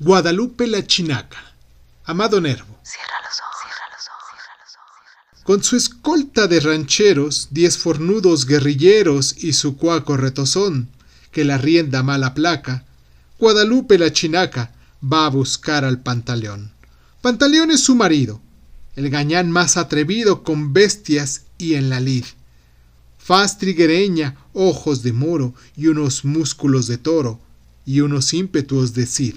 Guadalupe la Chinaca. Amado Nervo. Cierra los ojos, cierra los ojos, cierra los ojos, cierra los ojos. Con su escolta de rancheros, diez fornudos guerrilleros y su cuaco retozón, que la rienda mala placa, Guadalupe la Chinaca va a buscar al Pantaleón. Pantaleón es su marido, el gañán más atrevido con bestias y en la lid. Faz triguereña, ojos de moro y unos músculos de toro y unos ímpetus de cid.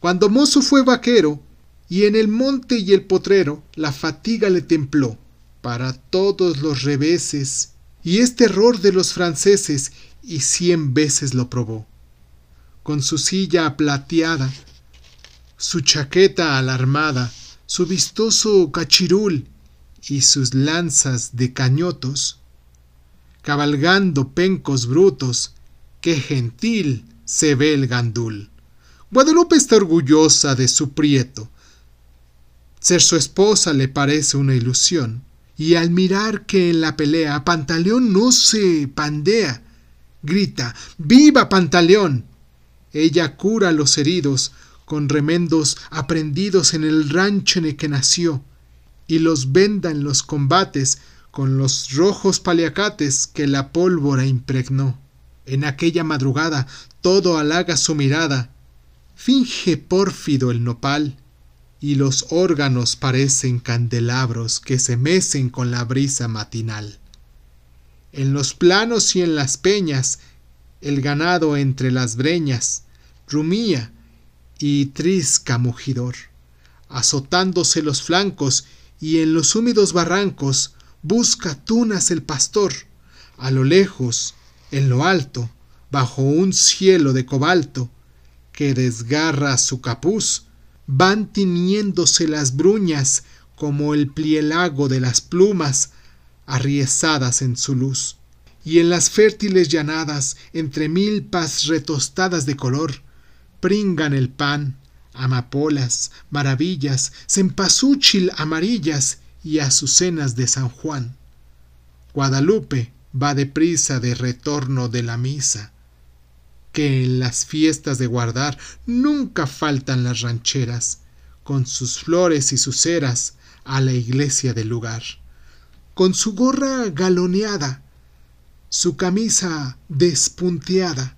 Cuando mozo fue vaquero, y en el monte y el potrero la fatiga le templó para todos los reveses, y es terror de los franceses, y cien veces lo probó. Con su silla plateada, su chaqueta alarmada, su vistoso cachirul y sus lanzas de cañotos, cabalgando pencos brutos, qué gentil se ve el gandul. Guadalupe está orgullosa de su prieto. Ser su esposa le parece una ilusión, y al mirar que en la pelea Pantaleón no se pandea, grita ¡Viva Pantaleón! Ella cura a los heridos con remendos aprendidos en el rancho en el que nació, y los venda en los combates con los rojos paliacates que la pólvora impregnó. En aquella madrugada todo halaga su mirada, finge pórfido el nopal, y los órganos parecen candelabros que se mecen con la brisa matinal. En los planos y en las peñas, el ganado entre las breñas, rumía y trisca mugidor, azotándose los flancos y en los húmedos barrancos busca tunas el pastor, a lo lejos, en lo alto, bajo un cielo de cobalto, que desgarra su capuz, van tiñéndose las bruñas como el plielago de las plumas arriesadas en su luz. Y en las fértiles llanadas, entre milpas retostadas de color, pringan el pan, amapolas, maravillas, cempasúchil amarillas y azucenas de San Juan. Guadalupe va deprisa de retorno de la misa que en las fiestas de guardar nunca faltan las rancheras, con sus flores y sus ceras, a la iglesia del lugar. Con su gorra galoneada, su camisa despunteada,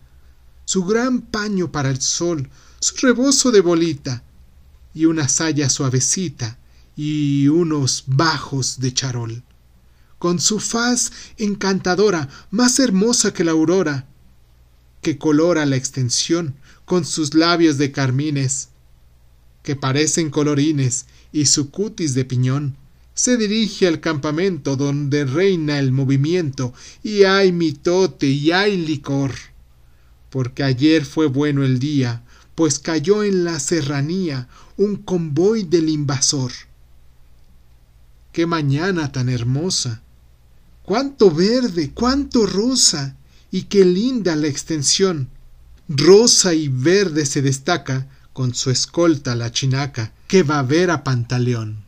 su gran paño para el sol, su rebozo de bolita, y una saya suavecita, y unos bajos de charol. Con su faz encantadora, más hermosa que la aurora, que colora la extensión con sus labios de carmines, que parecen colorines, y su cutis de piñón, se dirige al campamento donde reina el movimiento, y hay mitote y hay licor. Porque ayer fue bueno el día, pues cayó en la serranía un convoy del invasor. ¡Qué mañana tan hermosa! ¡Cuánto verde, cuánto rosa! Y qué linda la extensión. Rosa y verde se destaca con su escolta la chinaca, que va a ver a Pantaleón.